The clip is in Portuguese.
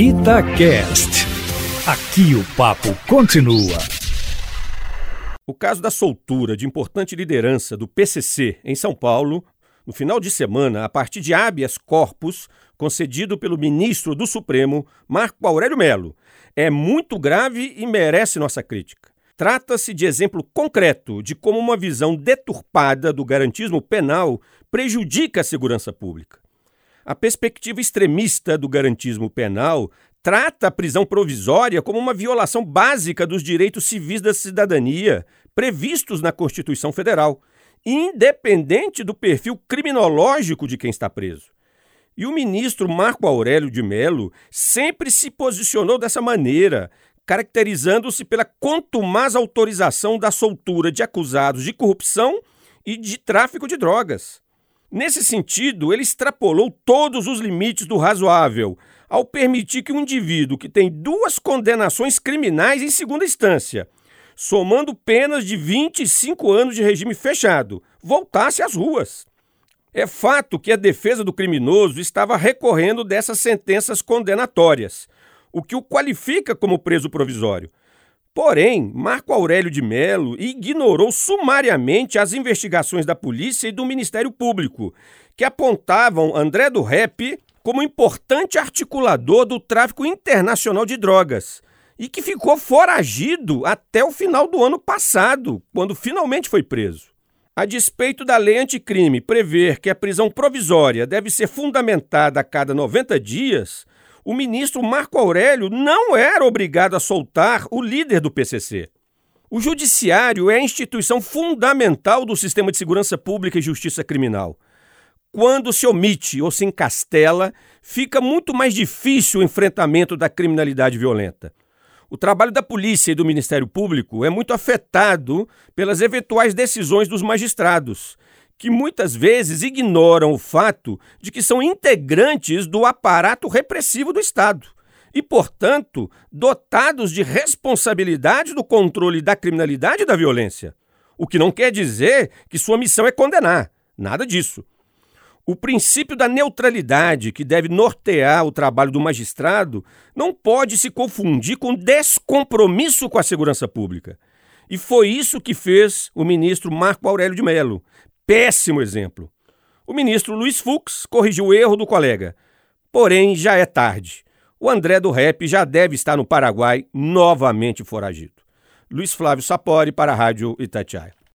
Itacast. Aqui o papo continua. O caso da soltura de importante liderança do PCC em São Paulo, no final de semana, a partir de habeas corpus concedido pelo ministro do Supremo, Marco Aurélio Melo, é muito grave e merece nossa crítica. Trata-se de exemplo concreto de como uma visão deturpada do garantismo penal prejudica a segurança pública. A perspectiva extremista do garantismo penal trata a prisão provisória como uma violação básica dos direitos civis da cidadania previstos na Constituição Federal, independente do perfil criminológico de quem está preso. E o ministro Marco Aurélio de Mello sempre se posicionou dessa maneira, caracterizando-se pela contumaz autorização da soltura de acusados de corrupção e de tráfico de drogas. Nesse sentido, ele extrapolou todos os limites do razoável ao permitir que um indivíduo que tem duas condenações criminais em segunda instância, somando penas de 25 anos de regime fechado, voltasse às ruas. É fato que a defesa do criminoso estava recorrendo dessas sentenças condenatórias, o que o qualifica como preso provisório. Porém, Marco Aurélio de Melo ignorou sumariamente as investigações da polícia e do Ministério Público, que apontavam André do Rep como importante articulador do tráfico internacional de drogas e que ficou foragido até o final do ano passado, quando finalmente foi preso. A despeito da lei anticrime prever que a prisão provisória deve ser fundamentada a cada 90 dias, o ministro Marco Aurélio não era obrigado a soltar o líder do PCC. O judiciário é a instituição fundamental do sistema de segurança pública e justiça criminal. Quando se omite ou se encastela, fica muito mais difícil o enfrentamento da criminalidade violenta. O trabalho da polícia e do Ministério Público é muito afetado pelas eventuais decisões dos magistrados, que muitas vezes ignoram o fato de que são integrantes do aparato repressivo do Estado e, portanto, dotados de responsabilidade do controle da criminalidade e da violência. O que não quer dizer que sua missão é condenar, nada disso. O princípio da neutralidade que deve nortear o trabalho do magistrado não pode se confundir com descompromisso com a segurança pública. E foi isso que fez o ministro Marco Aurélio de Mello, péssimo exemplo. O ministro Luiz Fux corrigiu o erro do colega. Porém, já é tarde. O André do Rep já deve estar no Paraguai novamente foragido. Luiz Flávio Sapori para a Rádio Itatiaia.